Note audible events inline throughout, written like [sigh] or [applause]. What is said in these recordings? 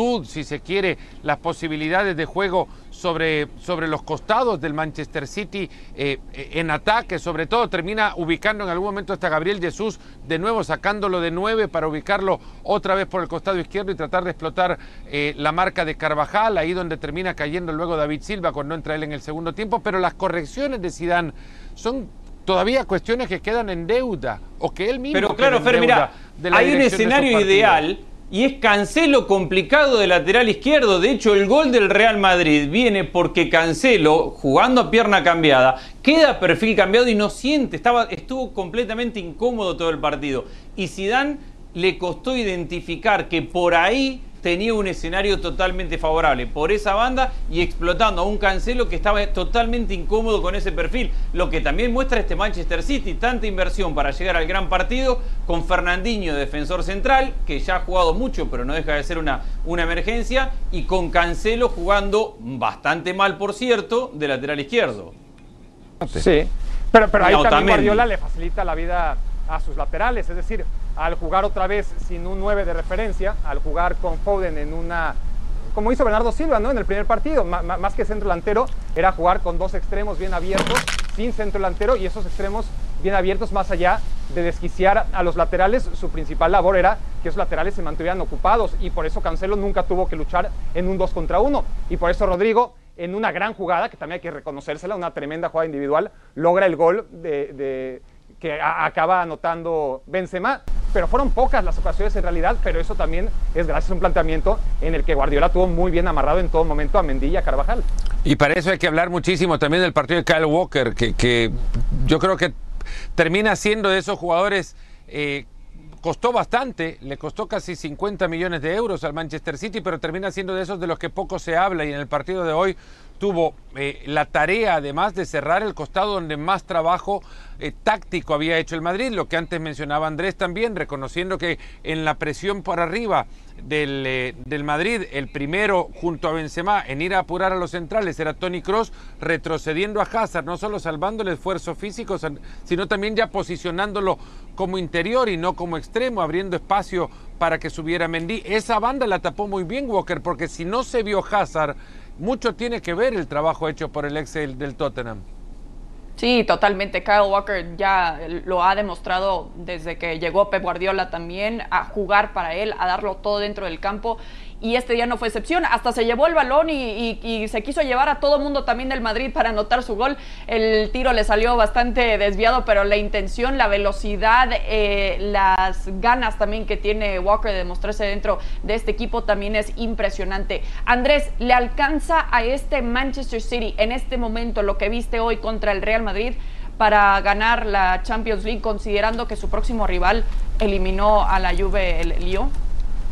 amplitud, si se quiere, las posibilidades de juego sobre, sobre los costados del Manchester City eh, en ataque, sobre todo termina ubicando en algún momento hasta Gabriel Jesús, de nuevo sacándolo de nueve para ubicarlo otra vez por el costado izquierdo y tratar de explotar eh, la marca de Carvajal, ahí donde termina cayendo luego David Silva cuando entra él en el segundo tiempo, pero las correcciones de Zidane son todavía cuestiones que quedan en deuda o que él mismo Pero claro, Fer, mira, hay un escenario ideal y es Cancelo complicado de lateral izquierdo. De hecho, el gol del Real Madrid viene porque Cancelo, jugando a pierna cambiada, queda perfil cambiado y no siente, estaba, estuvo completamente incómodo todo el partido. Y Zidane le costó identificar que por ahí tenía un escenario totalmente favorable por esa banda y explotando a un Cancelo que estaba totalmente incómodo con ese perfil. Lo que también muestra este Manchester City, tanta inversión para llegar al gran partido con Fernandinho, defensor central, que ya ha jugado mucho pero no deja de ser una, una emergencia, y con Cancelo jugando bastante mal, por cierto, de lateral izquierdo. Sí, pero, pero ahí también Guardiola le facilita la vida a sus laterales, es decir, al jugar otra vez sin un 9 de referencia, al jugar con Foden en una, como hizo Bernardo Silva ¿no? en el primer partido, más que centro delantero, era jugar con dos extremos bien abiertos, sin centro delantero y esos extremos bien abiertos más allá de desquiciar a los laterales, su principal labor era que esos laterales se mantuvieran ocupados y por eso Cancelo nunca tuvo que luchar en un 2 contra 1 y por eso Rodrigo en una gran jugada, que también hay que reconocérsela, una tremenda jugada individual, logra el gol de, que acaba anotando Benzema pero fueron pocas las ocasiones en realidad, pero eso también es gracias a un planteamiento en el que Guardiola tuvo muy bien amarrado en todo momento a Mendilla Carvajal. Y para eso hay que hablar muchísimo también del partido de Kyle Walker, que, yo creo que termina siendo de esos jugadores... Eh, costó bastante, le costó casi 50 millones de euros al Manchester City, pero termina siendo de esos de los que poco se habla y en el partido de hoy tuvo eh, la tarea además de cerrar el costado donde más trabajo eh, táctico había hecho el Madrid, lo que antes mencionaba Andrés también, reconociendo que en la presión por arriba del, eh, del, Madrid, el primero junto a Benzema en ir a apurar a los centrales era Tony Cross, retrocediendo a Hazard, no solo salvando el esfuerzo físico, sino también ya posicionándolo como interior y no como extremo, abriendo espacio para que subiera Mendy. Esa banda la tapó muy bien Walker, porque si no se vio Hazard, mucho tiene que ver el trabajo hecho por el ex del Tottenham. Sí, totalmente. Kyle Walker ya lo ha demostrado desde que llegó Pep Guardiola también a jugar para él, a darlo todo dentro del campo y este día no fue excepción. Hasta se llevó el balón y, se quiso llevar a todo mundo también del Madrid para anotar su gol. El tiro le salió bastante desviado, pero la intención, la velocidad, eh, las ganas también que tiene Walker de demostrarse dentro de este equipo también es impresionante. Andrés, ¿le alcanza a este Manchester City en este momento lo que viste hoy contra el Real Madrid? para ganar la Champions League, considerando que su próximo rival eliminó a la Juve, el Lyon?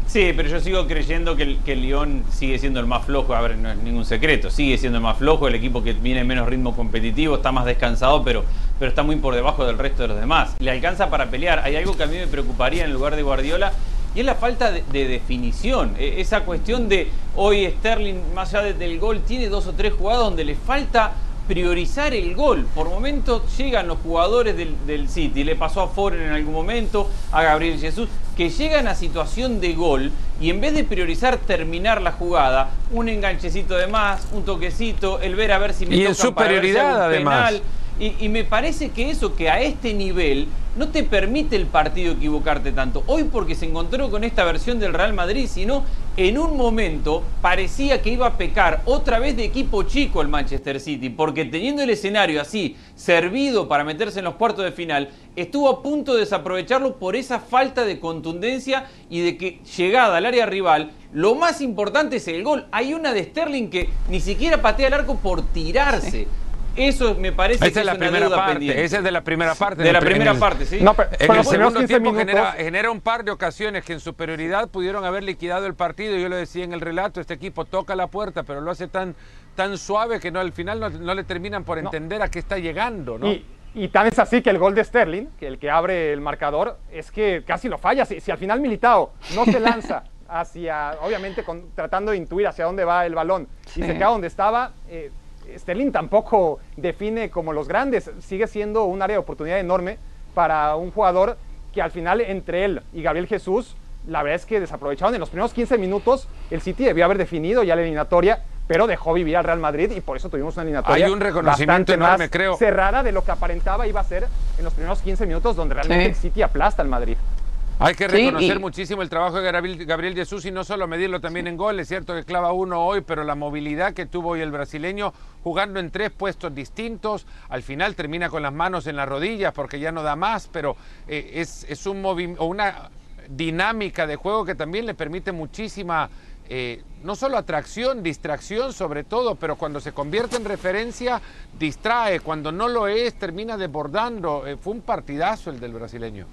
Sí, pero yo sigo creyendo que el, que Lyon sigue siendo el más flojo. A ver, no es ningún secreto. Sigue siendo el más flojo, el equipo que viene en menos ritmo competitivo, está más descansado, pero, pero está muy por debajo del resto de los demás. Le alcanza para pelear. Hay algo que a mí me preocuparía en lugar de Guardiola y es la falta de, definición. E, esa cuestión de hoy Sterling, más allá del gol, tiene dos o tres jugadas donde le falta priorizar el gol. Por momentos llegan los jugadores del, del, City, le pasó a Foren en algún momento, a Gabriel Jesús, que llegan a situación de gol y en vez de priorizar terminar la jugada, un enganchecito de más, un toquecito, el ver a ver si me y en superioridad además. Penal, y, me parece que eso, que a este nivel, no te permite el partido equivocarte tanto. Hoy porque se encontró con esta versión del Real Madrid, sino en un momento parecía que iba a pecar otra vez de equipo chico el Manchester City, porque teniendo el escenario así, servido para meterse en los cuartos de final, estuvo a punto de desaprovecharlo por esa falta de contundencia y de que llegada al área rival, lo más importante es el gol. Hay una de Sterling que ni siquiera patea el arco por tirarse. Eso me parece que es, la primera parte. Esa es de la primera parte. De la primera parte, sí. No, en el segundo tiempo genera, un par de ocasiones que en superioridad pudieron haber liquidado el partido. Yo lo decía en el relato, este equipo toca la puerta, pero lo hace tan, tan suave que no al final no, le terminan por entender a qué está llegando, ¿no? Y, y tan es así que el gol de Sterling, que el que abre el marcador, es que casi lo falla. Si, al final Militao no se lanza [laughs] hacia, obviamente tratando de intuir hacia dónde va el balón, y se queda donde estaba, eh, Sterling tampoco define como los grandes, sigue siendo un área de oportunidad enorme para un jugador que al final entre él y Gabriel Jesús la verdad es que desaprovecharon en los primeros 15 minutos. El City debió haber definido ya la eliminatoria, pero dejó vivir al Real Madrid y por eso tuvimos una eliminatoria Hay un reconocimiento enorme, más creo. cerrada de lo que aparentaba iba a ser en los primeros 15 minutos, donde realmente el City aplasta al Madrid. Hay que reconocer muchísimo el trabajo de Gabriel, Jesús y no solo medirlo también en gol. Es cierto que clava uno hoy, pero la movilidad que tuvo hoy el brasileño jugando en tres puestos distintos. Al final termina con las manos en las rodillas porque ya no da más, pero eh, es, es un una dinámica de juego que también le permite muchísima, eh, no solo atracción, distracción sobre todo, pero cuando se convierte en referencia, distrae. Cuando no lo es, termina desbordando. Eh, fue un partidazo el del brasileño.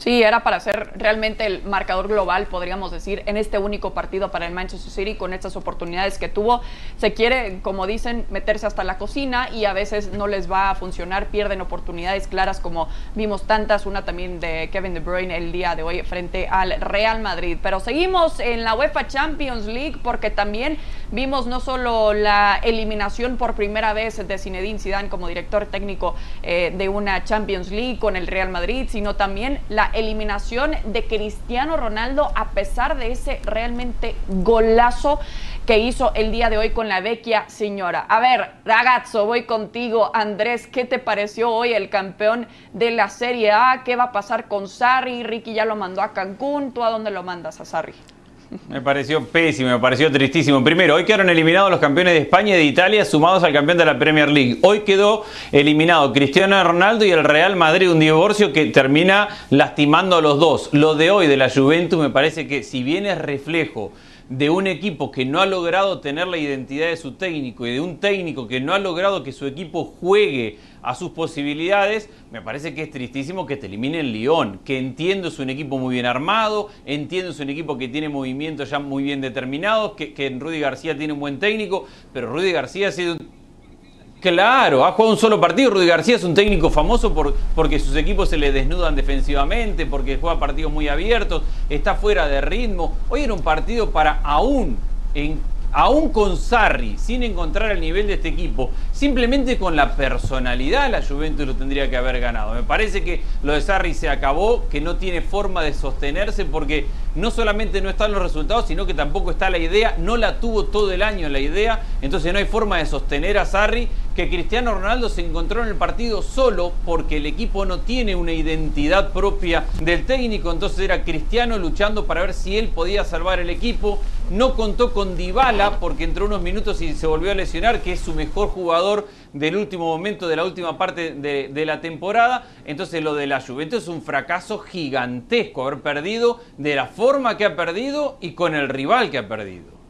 Sí, era para ser realmente el marcador global, podríamos decir, en este único partido para el Manchester City con estas oportunidades que tuvo. Se quiere, como dicen, meterse hasta la cocina y a veces no les va a funcionar, pierden oportunidades claras como vimos tantas, una también de Kevin De Bruyne el día de hoy frente al Real Madrid. Pero seguimos en la UEFA Champions League porque también vimos no solo la eliminación por primera vez de Zinedine Zidane como director técnico eh, de una Champions League con el Real Madrid, sino también la eliminación de Cristiano Ronaldo a pesar de ese realmente golazo que hizo el día de hoy con la vecchia señora. A ver, ragazzo, voy contigo. Andrés, ¿qué te pareció hoy el campeón de la Serie A? ¿Qué va a pasar con Sarri? Ricky ya lo mandó a Cancún. ¿Tú a dónde lo mandas a Sarri? [laughs] Me pareció pésimo, me pareció tristísimo. Primero, hoy quedaron eliminados los campeones de España y de Italia sumados al campeón de la Premier League. Hoy quedó eliminado Cristiano Ronaldo y el Real Madrid, un divorcio que termina lastimando a los dos. Lo de hoy de la Juventus me parece que si bien es reflejo de un equipo que no ha logrado tener la identidad de su técnico y de un técnico que no ha logrado que su equipo juegue a sus posibilidades, me parece que es tristísimo que te elimine el Lyon, que entiendo es un equipo muy bien armado, entiendo es un equipo que tiene movimientos ya muy bien determinados, que, que Rudy García tiene un buen técnico, pero Rudy García ha sido Claro, ha jugado un solo partido. Rudy García es un técnico famoso por, porque sus equipos se le desnudan defensivamente, porque juega partidos muy abiertos, está fuera de ritmo. Hoy era un partido para aún aún con Sarri, sin encontrar el nivel de este equipo, simplemente con la personalidad la Juventus lo tendría que haber ganado. Me parece que lo de Sarri se acabó, que no tiene forma de sostenerse porque no solamente no están los resultados, sino que tampoco está la idea, no la tuvo todo el año la idea, entonces no hay forma de sostener a Sarri, que Cristiano Ronaldo se encontró en el partido solo porque el equipo no tiene una identidad propia del técnico, entonces era Cristiano luchando para ver si él podía salvar el equipo, no contó con Dybala porque entró unos minutos y se volvió a lesionar, que es su mejor jugador del último momento, de la última parte de, la temporada. Entonces lo de la Juventus es un fracaso gigantesco, haber perdido de la forma que ha perdido y con el rival que ha perdido.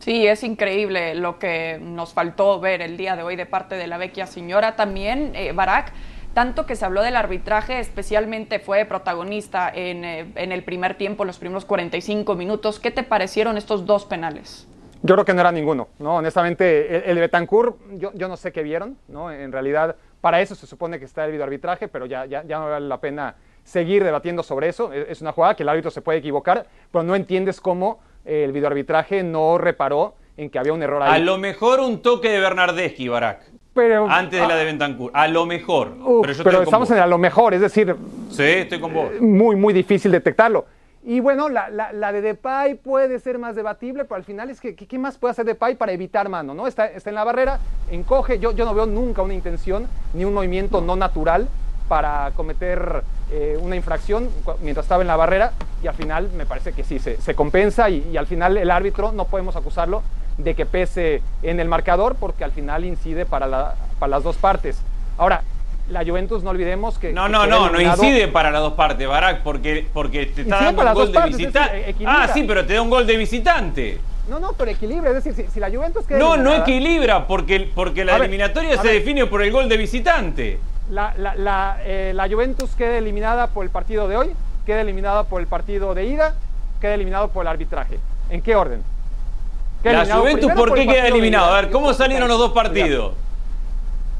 Sí, es increíble lo que nos faltó ver el día de hoy de parte de la vecchia señora. También, eh, Barak, tanto que se habló del arbitraje, especialmente fue protagonista en, eh, en, el primer tiempo, los primeros 45 minutos. ¿Qué te parecieron estos dos penales? Yo creo que no era ninguno, ¿no? Honestamente, el, de Betancourt, yo, yo, no sé qué vieron, ¿no? En realidad, para eso se supone que está el videoarbitraje, pero ya, ya, ya no vale la pena seguir debatiendo sobre eso. Es una jugada que el árbitro se puede equivocar, pero no entiendes cómo el videoarbitraje no reparó en que había un error ahí. A lo mejor un toque de Bernardeschi, Barak. Pero, antes de la de Betancourt, a lo mejor. pero, estamos en a lo mejor, es decir. Sí, estoy con vos. Muy, muy difícil detectarlo. Y bueno, la, la, de Depay puede ser más debatible, pero al final es que, ¿qué más puede hacer Depay para evitar mano? ¿no? Está, está en la barrera, encoge, yo, yo no veo nunca una intención ni un movimiento no natural para cometer eh, una infracción mientras estaba en la barrera y al final me parece que sí, se, se compensa y, y, al final el árbitro no podemos acusarlo de que pese en el marcador porque al final incide para, la, para las dos partes. Ahora, la Juventus no olvidemos que... No, no, no, no incide para las dos partes, Barak, porque, porque te está dando un gol de visitante. Ah, sí, pero te da un gol de visitante. No, no, pero equilibra, es decir, si, la Juventus queda No, no equilibra, porque, porque la eliminatoria se define por el gol de visitante. La, la, la, eh, la, Juventus queda eliminada por el partido de hoy, queda eliminada por el partido de ida, queda eliminado por el arbitraje. ¿En qué orden? La Juventus, ¿por qué queda eliminado? A ver, ¿cómo salieron los dos partidos?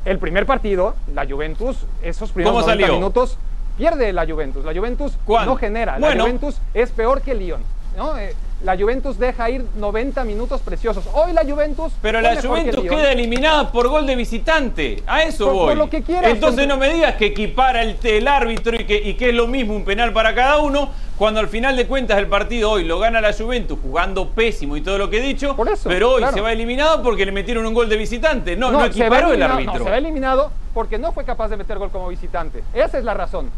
El primer partido, la Juventus, esos primeros 90 minutos, pierde la Juventus. La Juventus no genera. La Juventus es peor que el Lyon. ¿no? Eh, la Juventus deja ir 90 minutos preciosos. Hoy la Juventus. Pero la Juventus queda eliminada por gol de visitante. A eso voy. Entonces no me digas que equipara el, el árbitro y que, y que es lo mismo un penal para cada uno, cuando al final de cuentas el partido hoy lo gana la Juventus jugando pésimo y todo lo que he dicho, pero hoy se va eliminado porque le metieron un gol de visitante. No, no, equiparó el árbitro. se va eliminado porque no fue capaz de meter gol como visitante. Esa es la razón.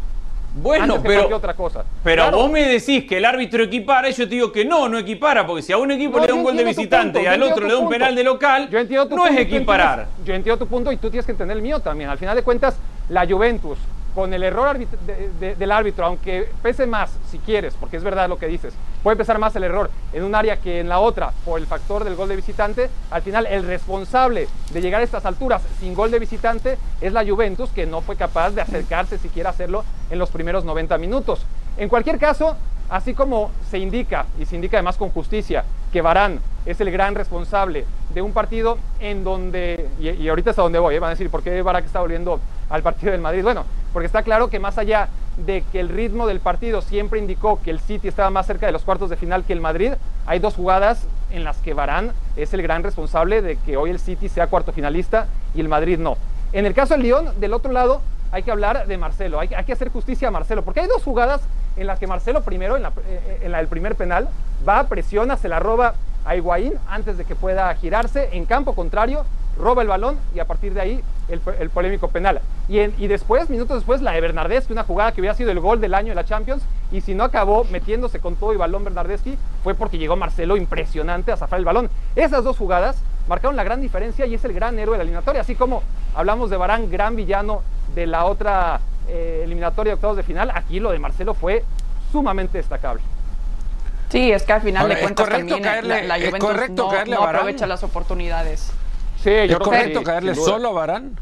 Bueno, pero, otra cosa. pero vos me decís que el árbitro equipara y yo te digo que no, no equipara, porque si a un equipo le da un gol de visitante y al otro le da un penal de local, no es equiparar. yo entiendo tu punto y tú tienes que entender el mío también. Al final de cuentas, la Juventus, con el error del árbitro, aunque pese más, si quieres, porque es verdad lo que dices, puede pesar más el error en un área que en la otra por el factor del gol de visitante, al final el responsable de llegar a estas alturas sin gol de visitante es la Juventus, que no fue capaz de acercarse siquiera a hacerlo en los primeros 90 minutos. En cualquier caso, así como se indica, y se indica además con justicia, que Barán es el gran responsable de un partido en donde, y, ahorita es a donde voy, ¿eh? van a decir, ¿por qué Barán está volviendo al partido del Madrid? Bueno, porque está claro que más allá de que el ritmo del partido siempre indicó que el City estaba más cerca de los cuartos de final que el Madrid, hay dos jugadas en las que Barán es el gran responsable de que hoy el City sea cuarto finalista y el Madrid no. En el caso del Lyon, del otro lado, hay que hablar de Marcelo, hay, que hacer justicia a Marcelo, porque hay dos jugadas en las que Marcelo primero, en la, eh, en la del primer penal, va, presiona, se la roba a Higuaín antes de que pueda girarse en campo contrario, roba el balón y a partir de ahí el, polémico penal. Y, y, después, minutos después, la de Bernardeschi, una jugada que hubiera sido el gol del año de la Champions, y si no acabó metiéndose con todo y balón Bernardeschi, fue porque llegó Marcelo impresionante a zafar el balón. Esas dos jugadas marcaron la gran diferencia y es el gran héroe de la eliminatoria, así como hablamos de Barán, gran villano de la otra eh, eliminatoria de octavos de final, aquí lo de Marcelo fue sumamente destacable. Sí, es que al final de cuentas también la, Juventus no, aprovecha las oportunidades. Sí, ¿Es correcto caerle solo a Barán?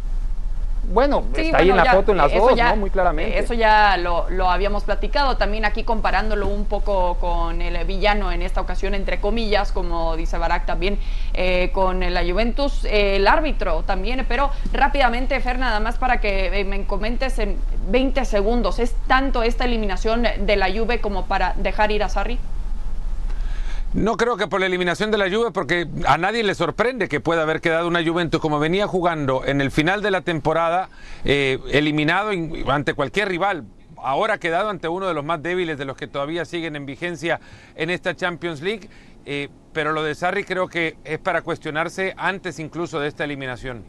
Bueno, está ahí en la foto en las dos, ¿no? Muy claramente. Eso ya lo, habíamos platicado, también aquí comparándolo un poco con el villano en esta ocasión, entre comillas, como dice Barak también, eh, con la Juventus, el árbitro también, pero rápidamente, Fer, nada más para que me comentes en 20 segundos, ¿es tanto esta eliminación de la Juve como para dejar ir a Sarri? No creo que por la eliminación de la Juve, porque a nadie le sorprende que pueda haber quedado una Juventus como venía jugando en el final de la temporada, eh, eliminado ante cualquier rival. Ahora quedado ante uno de los más débiles de los que todavía siguen en vigencia en esta Champions League. Eh, pero lo de Sarri creo que es para cuestionarse antes incluso de esta eliminación.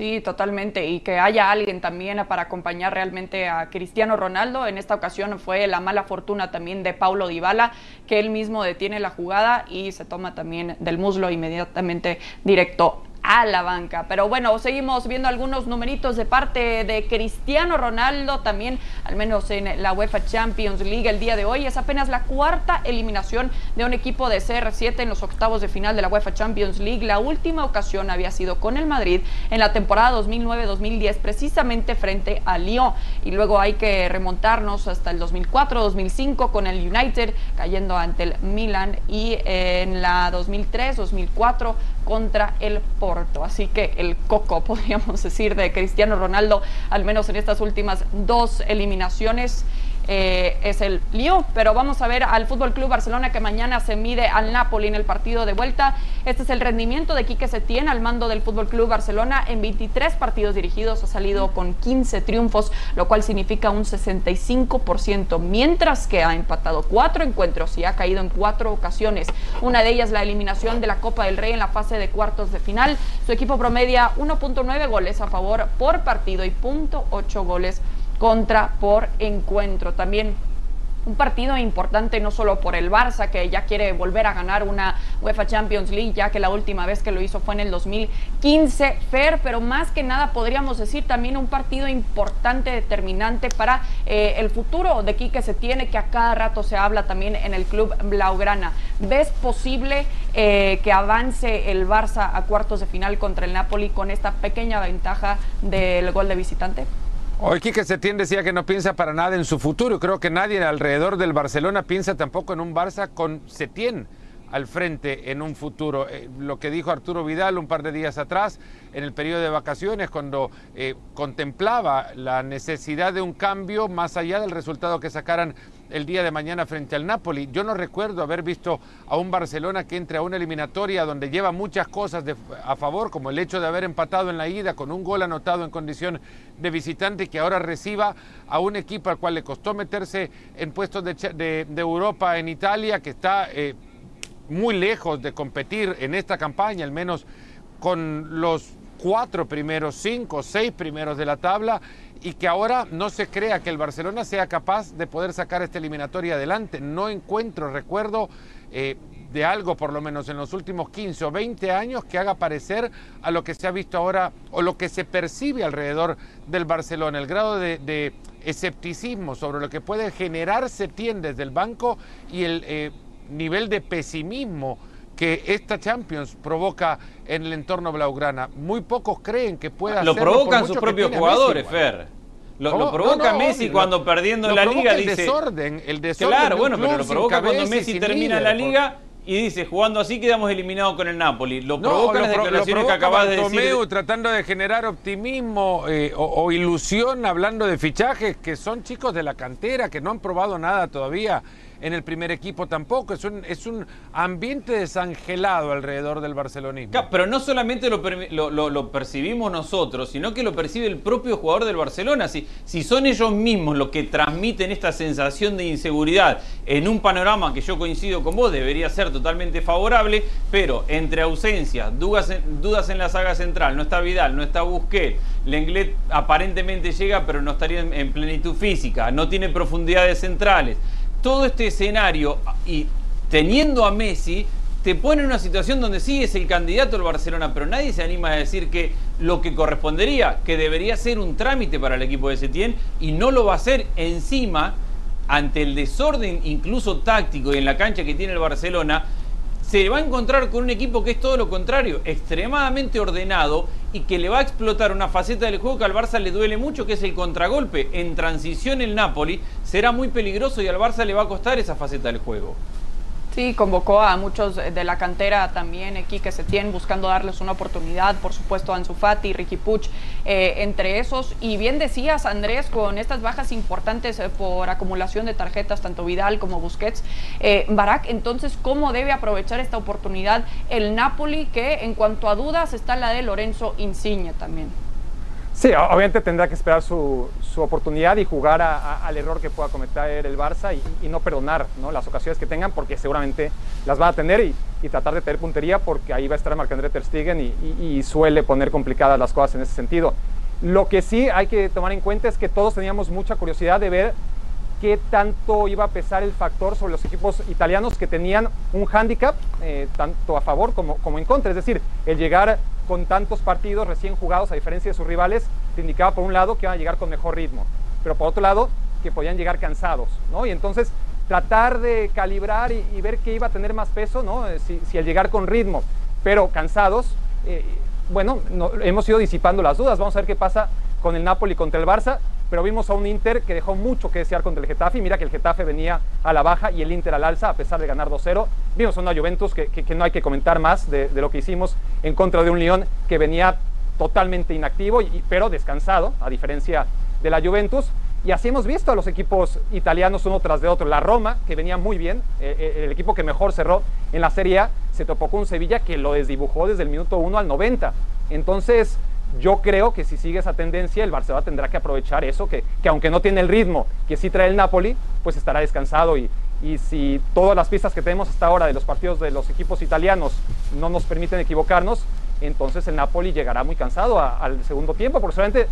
Sí, totalmente. Y que haya alguien también para acompañar realmente a Cristiano Ronaldo. En esta ocasión fue la mala fortuna también de Paulo Dybala, que él mismo detiene la jugada y se toma también del muslo inmediatamente directo a la banca. Pero bueno, seguimos viendo algunos numeritos de parte de Cristiano Ronaldo, también al menos en la UEFA Champions League el día de hoy. Es apenas la cuarta eliminación de un equipo de CR7 en los octavos de final de la UEFA Champions League. La última ocasión había sido con el Madrid en la temporada 2009-2010, precisamente frente a Lyon. Y luego hay que remontarnos hasta el 2004-2005 con el United cayendo ante el Milan y en la 2003-2004 contra el Porto. Así que el coco, [laughs] podríamos decir, de Cristiano Ronaldo, al menos en estas últimas dos eliminaciones. Eh, es el Lyon. Pero vamos a ver al Fútbol Club Barcelona que mañana se mide al Napoli en el partido de vuelta. Este es el rendimiento de Quique Setién al mando del Fútbol Club Barcelona. En 23 partidos dirigidos ha salido con 15 triunfos, lo cual significa un 65%, mientras que ha empatado cuatro encuentros y ha caído en cuatro ocasiones. Una de ellas la eliminación de la Copa del Rey en la fase de cuartos de final. Su equipo promedia 1.9 goles a favor por partido y 0.8 goles contra por encuentro. También un partido importante no solo por el Barça, que ya quiere volver a ganar una UEFA Champions League, ya que la última vez que lo hizo fue en el 2015, Fer, pero más que nada podríamos decir también un partido importante, determinante para eh, el futuro de Quique se tiene, que a cada rato se habla también en el club Blaugrana. ¿Ves posible eh, que avance el Barça a cuartos de final contra el Napoli con esta pequeña ventaja del gol de visitante? Hoy Quique Setién decía que no piensa para nada en su futuro. Creo que nadie alrededor del Barcelona piensa tampoco en un Barça con Setién al frente en un futuro. Eh, lo que dijo Arturo Vidal un par de días atrás, en el periodo de vacaciones, cuando eh, contemplaba la necesidad de un cambio más allá del resultado que sacaran el día de mañana frente al Napoli. Yo no recuerdo haber visto a un Barcelona que entre a una eliminatoria donde lleva muchas cosas a favor, como el hecho de haber empatado en la ida con un gol anotado en condición de visitante, que ahora reciba a un equipo al cual le costó meterse en puestos de, Europa en Italia, que está eh, muy lejos de competir en esta campaña, al menos con los cuatro primeros, cinco, seis primeros de la tabla y que ahora no se crea que el Barcelona sea capaz de poder sacar esta eliminatoria adelante. No encuentro recuerdo eh, de algo, por lo menos en los últimos 15 o 20 años, que haga parecer a lo que se ha visto ahora o lo que se percibe alrededor del Barcelona. El grado de, escepticismo sobre lo que puede generar Setién desde el banco y el eh, nivel de pesimismo que esta Champions provoca en el entorno blaugrana. Muy pocos creen que pueda Lo provocan sus propios jugadores, Fer. Lo, provoca Messi cuando perdiendo la liga el dice. Desorden, el desorden. Claro, bueno, pero lo provoca cuando Messi termina la liga y dice, jugando así quedamos eliminados con el Napoli. Lo provoca las declaraciones que acabas de decir. tratando de generar optimismo eh, o, ilusión hablando de fichajes que son chicos de la cantera, que no han probado nada todavía en el primer equipo tampoco. Es un, es un ambiente desangelado alrededor del barcelonismo. pero no solamente lo, lo, percibimos nosotros, sino que lo percibe el propio jugador del Barcelona. Si, si son ellos mismos los que transmiten esta sensación de inseguridad en un panorama que yo coincido con vos, debería ser totalmente favorable, pero entre ausencias, dudas en, dudas en la saga central, no está Vidal, no está Busquets, Lenglet aparentemente llega pero no estaría en plenitud física, no tiene profundidades centrales todo este escenario y teniendo a Messi, te pone en una situación donde sí es el candidato del Barcelona, pero nadie se anima a decir que lo que correspondería, que debería ser un trámite para el equipo de Setién, y no lo va a hacer encima, ante el desorden incluso táctico y en la cancha que tiene el Barcelona, se va a encontrar con un equipo que es todo lo contrario, extremadamente ordenado y que le va a explotar una faceta del juego que al Barça le duele mucho, que es el contragolpe. En transición el Napoli será muy peligroso y al Barça le va a costar esa faceta del juego. Sí, convocó a muchos de la cantera también, que se tienen buscando darles una oportunidad, por supuesto Ansu Fati, Ricky Puch, eh, entre esos. Y bien decías, Andrés, con estas bajas importantes eh, por acumulación de tarjetas, tanto Vidal como Busquets, eh, Barak, entonces, ¿cómo debe aprovechar esta oportunidad el Napoli, que en cuanto a dudas está la de Lorenzo Insigne también? Sí, obviamente tendrá que esperar su, oportunidad y jugar al error que pueda cometer el Barça y, no perdonar las ocasiones que tengan porque seguramente las va a tener y, tratar de tener puntería porque ahí va a estar Marc-André Ter Stegen y, suele poner complicadas las cosas en ese sentido. Lo que sí hay que tomar en cuenta es que todos teníamos mucha curiosidad de ver qué tanto iba a pesar el factor sobre los equipos italianos que tenían un hándicap eh, tanto a favor como, como en contra. Es decir, el llegar con tantos partidos recién jugados, a diferencia de sus rivales, te indicaba por un lado que iban a llegar con mejor ritmo, pero por otro lado que podían llegar cansados, ¿no? Y entonces tratar de calibrar y, ver qué iba a tener más peso, ¿no? Eh, si, si el llegar con ritmo, pero cansados, eh, bueno, hemos ido disipando las dudas. Vamos a ver qué pasa con el Napoli contra el Barça pero vimos a un Inter que dejó mucho que desear contra el Getafe. Y mira que el Getafe venía a la baja y el Inter al alza, a pesar de ganar 2-0. Vimos a una Juventus que, no hay que comentar más de, lo que hicimos en contra de un Lyon que venía totalmente inactivo, y, pero descansado, a diferencia de la Juventus. Y así hemos visto a los equipos italianos uno tras de otro. La Roma, que venía muy bien, eh, eh, el equipo que mejor cerró en la Serie A, se topó con Sevilla que lo desdibujó desde el minuto 1 al 90. Entonces, yo creo que si sigue esa tendencia, el Barcelona tendrá que aprovechar eso, que, aunque no tiene el ritmo que sí trae el Napoli, pues estará descansado y, y si todas las pistas que tenemos hasta ahora de los partidos de los equipos italianos no nos permiten equivocarnos, entonces el Napoli llegará muy cansado al segundo tiempo, porque solamente,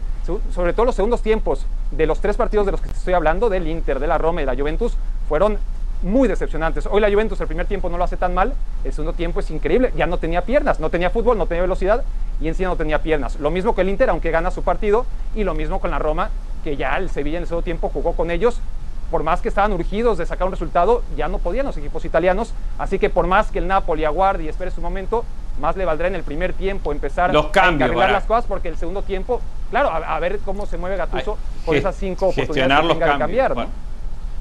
sobre todo los segundos tiempos de los tres partidos de los que estoy hablando, del Inter, de la Roma y de la Juventus, fueron muy decepcionantes. Hoy la Juventus el primer tiempo no lo hace tan mal, el segundo tiempo es increíble, ya no tenía piernas, no tenía fútbol, no tenía velocidad y encima no tenía piernas. Lo mismo que el Inter, aunque gana su partido, y lo mismo con la Roma, que ya el Sevilla en el segundo tiempo jugó con ellos. Por más que estaban urgidos de sacar un resultado, ya no podían los equipos italianos. Así que por más que el Napoli aguarde y espere su momento, más le valdrá en el primer tiempo empezar los cambios, a las cosas, porque el segundo tiempo, claro, a, ver cómo se mueve Gatuso con esas cinco oportunidades que tenga de cambiar.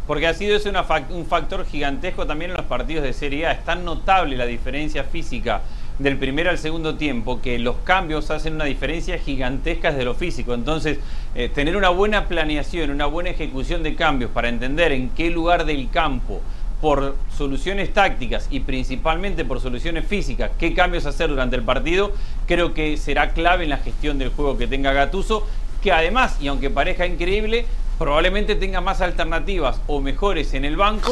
Porque ha sido un factor gigantesco también en los partidos de Serie A. Es tan notable la diferencia física del primer al segundo tiempo que los cambios hacen una diferencia gigantesca desde lo físico. Entonces, eh, tener una buena planeación, una buena ejecución de cambios para entender en qué lugar del campo por soluciones tácticas y principalmente por soluciones físicas, qué cambios hacer durante el partido, creo que será clave en la gestión del juego que tenga Gatuso, que además, y aunque parezca increíble, probablemente tenga más alternativas o mejores en el banco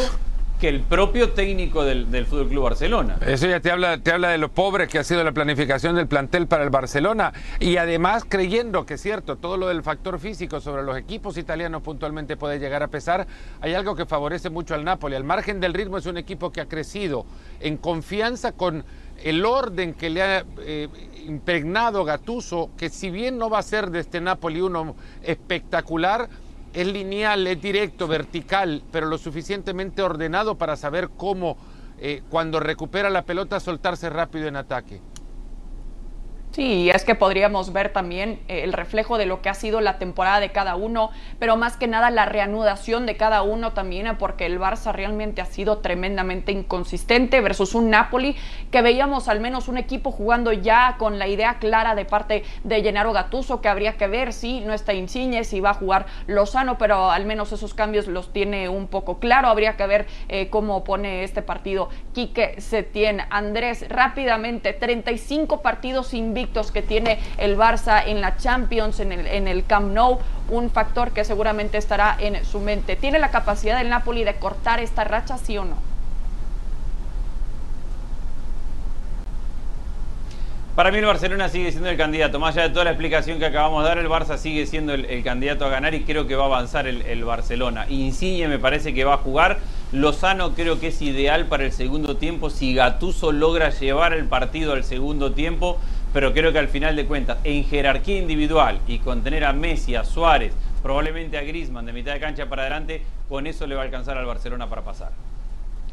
que el propio técnico del, del Fútbol Club Barcelona. Eso ya te habla, te habla de lo pobre que ha sido la planificación del plantel para el Barcelona y además creyendo que es cierto, todo lo del factor físico sobre los equipos italianos puntualmente puede llegar a pesar. Hay algo que favorece mucho al Napoli. Al margen del ritmo es un equipo que ha crecido en confianza con el orden que le ha eh, impregnado Gatuso, que si bien no va a ser de este Napoli uno espectacular, es lineal, es directo, vertical, pero lo suficientemente ordenado para saber cómo, eh, cuando recupera la pelota, soltarse rápido en ataque. Sí, es que podríamos ver también eh, el reflejo de lo que ha sido la temporada de cada uno, pero más que nada la reanudación de cada uno también, porque el Barça realmente ha sido tremendamente inconsistente versus un Napoli que veíamos al menos un equipo jugando ya con la idea clara de parte de Gennaro Gattuso, que habría que ver si no está Insigne, si va a jugar Lozano, pero al menos esos cambios los tiene un poco claro. Habría que ver eh, cómo pone este partido Quique Setién. Andrés, rápidamente, 35 partidos invictos que tiene el Barça en la Champions, en el, Camp Nou, un factor que seguramente estará en su mente. ¿Tiene la capacidad del Napoli de cortar esta racha, sí o no? Para mí el Barcelona sigue siendo el candidato. Más allá de toda la explicación que acabamos de dar, el Barça sigue siendo el, candidato a ganar y creo que va a avanzar el, el, Barcelona. Insigne me parece que va a jugar. Lozano creo que es ideal para el segundo tiempo. Si Gatuso logra llevar el partido al segundo tiempo, pero creo que al final de cuentas, en jerarquía individual y con tener a Messi, a Suárez, probablemente a Griezmann de mitad de cancha para adelante, con eso le va a alcanzar al Barcelona para pasar.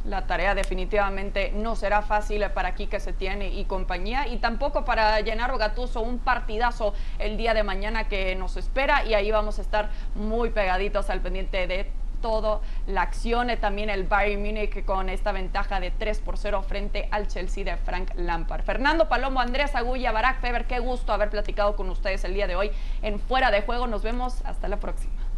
La tarea definitivamente no será fácil para Quique Setién y compañía y tampoco para Gennaro Gattuso un partidazo el día de mañana que nos espera y ahí vamos a estar muy pegaditos al pendiente de todo la acción. También el Bayern Múnich con esta ventaja de 3 por 0 frente al Chelsea de Frank Lampard. Fernando Palomo, Andrés Agulla, Barack Feber, qué gusto haber platicado con ustedes el día de hoy en Fuera de Juego. Nos vemos hasta la próxima.